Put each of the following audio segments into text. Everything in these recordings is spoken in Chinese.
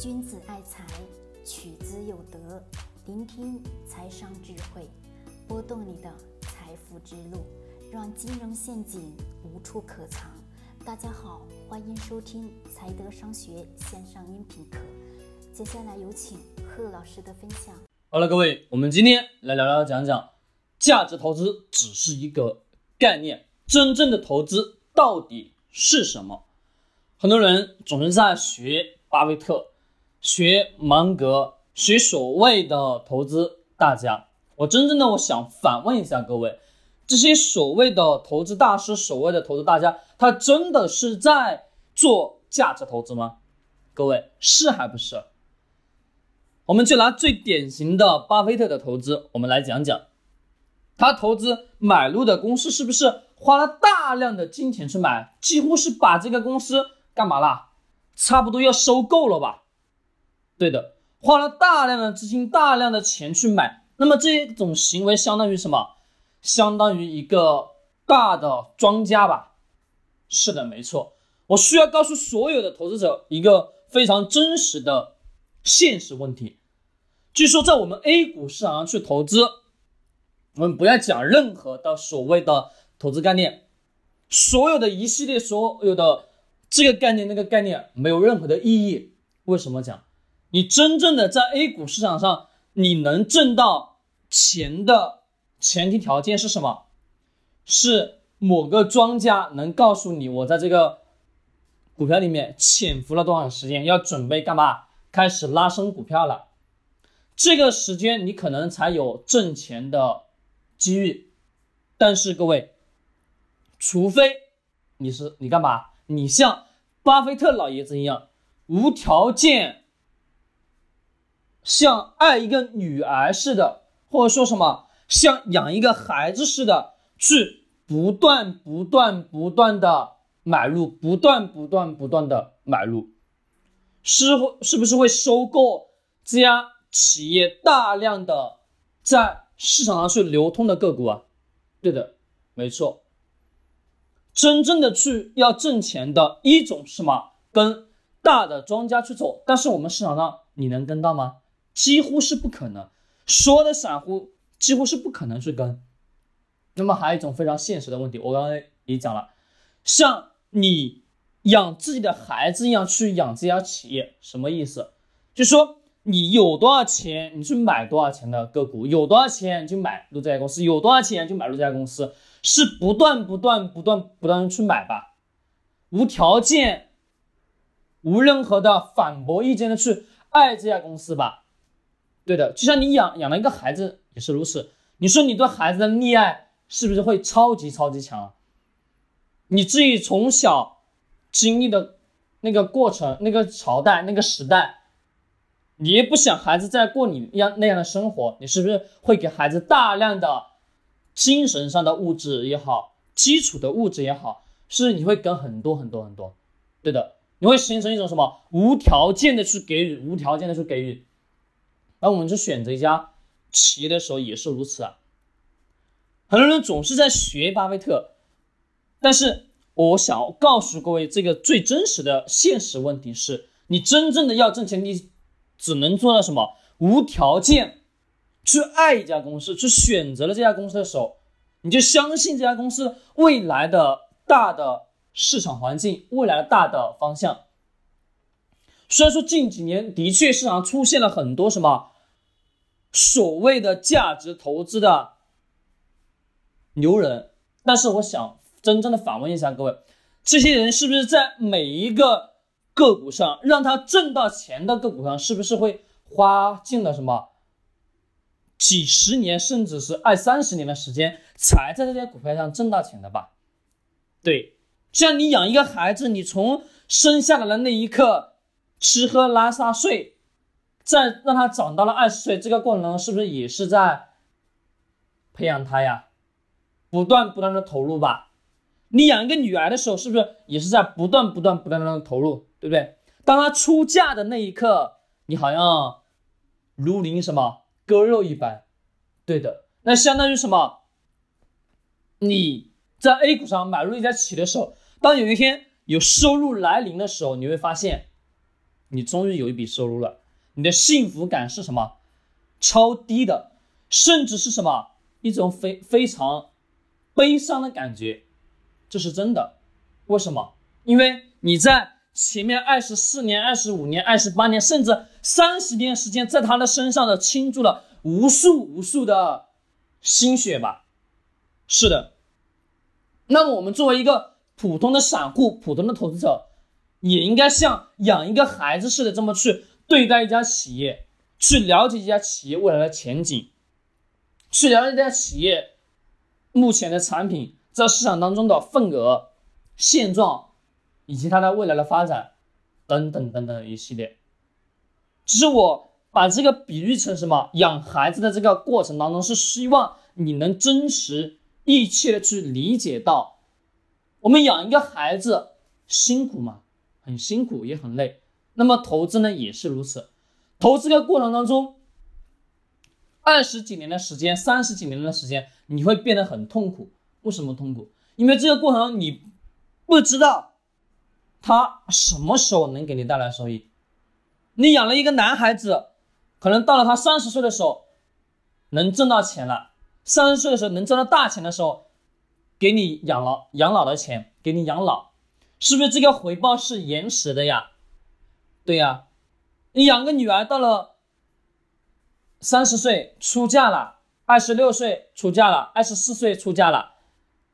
君子爱财，取之有德。聆听财商智慧，拨动你的财富之路，让金融陷阱无处可藏。大家好，欢迎收听财德商学线上音频课。接下来有请贺老师的分享。好了，各位，我们今天来聊聊讲讲，价值投资只是一个概念，真正的投资到底是什么？很多人总是在学巴菲特。学芒格，学所谓的投资大家，我真正的我想反问一下各位，这些所谓的投资大师，所谓的投资大家，他真的是在做价值投资吗？各位是还不是？我们就拿最典型的巴菲特的投资，我们来讲讲，他投资买入的公司是不是花了大量的金钱去买，几乎是把这个公司干嘛了？差不多要收购了吧？对的，花了大量的资金、大量的钱去买，那么这种行为相当于什么？相当于一个大的庄家吧？是的，没错。我需要告诉所有的投资者一个非常真实的现实问题：，据说在我们 A 股市场上去投资，我们不要讲任何的所谓的投资概念，所有的一系列所有的这个概念、那个概念没有任何的意义。为什么讲？你真正的在 A 股市场上，你能挣到钱的前提条件是什么？是某个庄家能告诉你，我在这个股票里面潜伏了多长时间，要准备干嘛？开始拉升股票了。这个时间你可能才有挣钱的机遇。但是各位，除非你是你干嘛？你像巴菲特老爷子一样，无条件。像爱一个女儿似的，或者说什么像养一个孩子似的，去不断不断不断的买入，不断不断不断的买入，是会是不是会收购这家企业大量的在市场上去流通的个股啊？对的，没错。真正的去要挣钱的一种是什么？跟大的庄家去走，但是我们市场上你能跟到吗？几乎是不可能，所有的散户几乎是不可能去跟。那么还有一种非常现实的问题，我刚才也讲了，像你养自己的孩子一样去养这家企业，什么意思？就说你有多少钱，你去买多少钱的个股，有多少钱就买入这家公司，有多少钱就买入这家公司，是不断不断不断不断的去买吧，无条件、无任何的反驳意见的去爱这家公司吧。对的，就像你养养了一个孩子也是如此。你说你对孩子的溺爱是不是会超级超级强？你自己从小经历的那个过程、那个朝代、那个时代，你也不想孩子再过你样那样的生活，你是不是会给孩子大量的精神上的物质也好，基础的物质也好，是你会给很多很多很多。对的，你会形成一种什么无条件的去给予，无条件的去给予。而我们去选择一家企业的时候也是如此啊。很多人总是在学巴菲特，但是我想告诉各位，这个最真实的现实问题是：你真正的要挣钱，你只能做到什么？无条件去爱一家公司，去选择了这家公司的时候，你就相信这家公司未来的大的市场环境，未来的大的方向。虽然说近几年的确市场出现了很多什么。所谓的价值投资的牛人，但是我想真正的反问一下各位，这些人是不是在每一个个股上让他挣到钱的个股上，是不是会花尽了什么几十年，甚至是二三十年的时间，才在这些股票上挣到钱的吧？对，像你养一个孩子，你从生下来的那一刻，吃喝拉撒睡。在让他长到了二十岁，这个过程中是不是也是在培养他呀？不断不断的投入吧。你养一个女儿的时候，是不是也是在不断不断不断的投入，对不对？当她出嫁的那一刻，你好像如临什么割肉一般。对的，那相当于什么？你在 A 股上买入一家企业的时候，当有一天有收入来临的时候，你会发现。你终于有一笔收入了，你的幸福感是什么？超低的，甚至是什么一种非非常悲伤的感觉，这是真的。为什么？因为你在前面二十四年、二十五年、二十八年，甚至三十年时间，在他的身上的倾注了无数无数的心血吧。是的。那么我们作为一个普通的散户、普通的投资者，也应该像养一个孩子似的这么去对待一家企业，去了解一家企业未来的前景，去了解这家企业目前的产品在市场当中的份额。现状，以及它的未来的发展，等等等等一系列，只是我把这个比喻成什么？养孩子的这个过程当中，是希望你能真实意切的去理解到，我们养一个孩子辛苦吗？很辛苦，也很累。那么投资呢，也是如此。投资的过程当中，二十几年的时间，三十几年的时间，你会变得很痛苦。为什么痛苦？因为这个过程你。不知道他什么时候能给你带来收益。你养了一个男孩子，可能到了他三十岁的时候能挣到钱了，三十岁的时候能挣到大钱的时候，给你养老养老的钱，给你养老，是不是这个回报是延迟的呀？对呀，你养个女儿到了三十岁出嫁了，二十六岁出嫁了，二十四岁出嫁了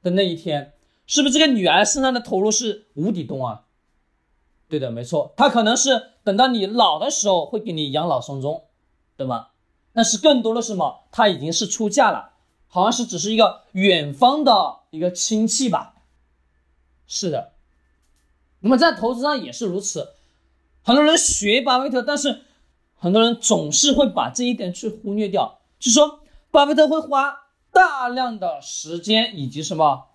的那一天。是不是这个女儿身上的投入是无底洞啊？对的，没错，她可能是等到你老的时候会给你养老送终，对吗？但是更多的是什么？她已经是出嫁了，好像是只是一个远方的一个亲戚吧？是的。那么在投资上也是如此，很多人学巴菲特，但是很多人总是会把这一点去忽略掉，就是说巴菲特会花大量的时间以及什么？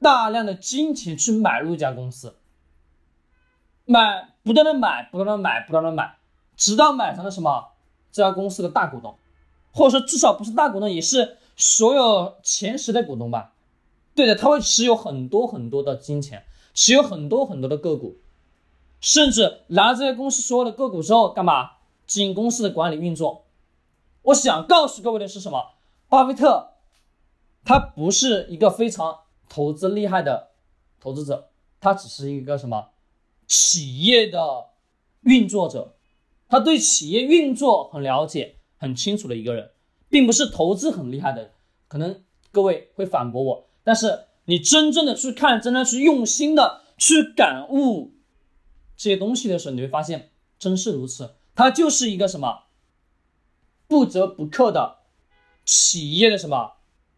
大量的金钱去买入一家公司，买不断的买，不断的买，不断的买，直到买成了什么这家公司的大股东，或者说至少不是大股东，也是所有前十的股东吧？对的，他会持有很多很多的金钱，持有很多很多的个股，甚至拿这些公司所有的个股之后，干嘛进公司的管理运作？我想告诉各位的是什么？巴菲特他不是一个非常。投资厉害的投资者，他只是一个什么企业的运作者，他对企业运作很了解、很清楚的一个人，并不是投资很厉害的。可能各位会反驳我，但是你真正的去看，真的是用心的去感悟这些东西的时候，你会发现真是如此。他就是一个什么不折不扣的企业的什么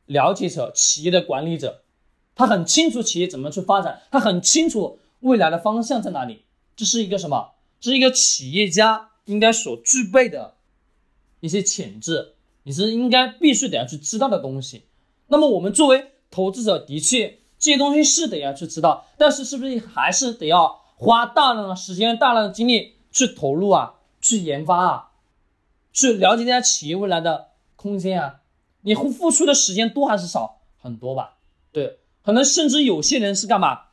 了解者，企业的管理者。他很清楚企业怎么去发展，他很清楚未来的方向在哪里。这是一个什么？这是一个企业家应该所具备的一些潜质，你是应该必须得要去知道的东西。那么我们作为投资者，的确这些东西是得要去知道，但是是不是还是得要花大量的时间、大量的精力去投入啊，去研发啊，去了解这家企业未来的空间啊？你付出的时间多还是少？很多吧？对。可能甚至有些人是干嘛，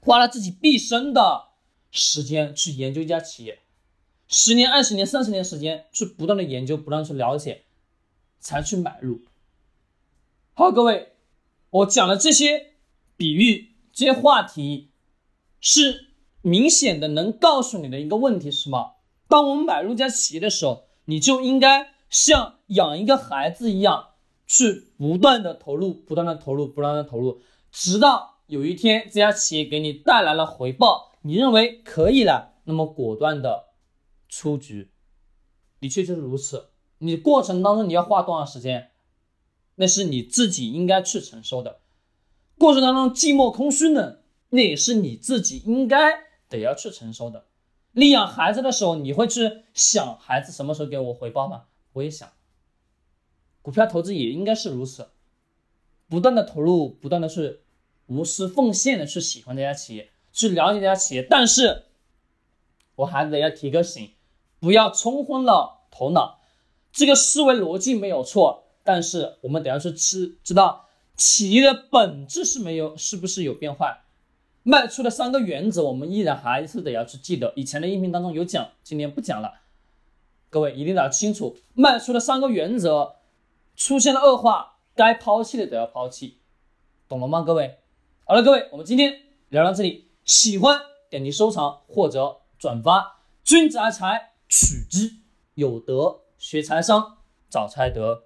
花了自己毕生的时间去研究一家企业，十年、二十年、三十年时间去不断的研究、不断去了解，才去买入。好，各位，我讲的这些比喻、这些话题，是明显的能告诉你的一个问题是什么？当我们买入一家企业的时候，你就应该像养一个孩子一样。去不断的投入，不断的投入，不断的投入，直到有一天这家企业给你带来了回报，你认为可以了，那么果断的出局，的确就是如此。你过程当中你要花多长时间，那是你自己应该去承受的。过程当中寂寞空虚呢，那也是你自己应该得要去承受的。你养孩子的时候，你会去想孩子什么时候给我回报吗？我也想。股票投资也应该是如此，不断的投入，不断的去无私奉献的去喜欢这家企业，去了解这家企业。但是，我还得要提个醒，不要冲昏了头脑。这个思维逻辑没有错，但是我们得要去知知道企业的本质是没有是不是有变化。卖出的三个原则，我们依然还是得要去记得。以前的音频当中有讲，今天不讲了。各位一定要清楚，卖出的三个原则出现了恶化，该抛弃的都要抛弃，懂了吗？各位，好了，各位，我们今天聊到这里，喜欢点击收藏或者转发。君子爱财，取之有德；学财商，找财德。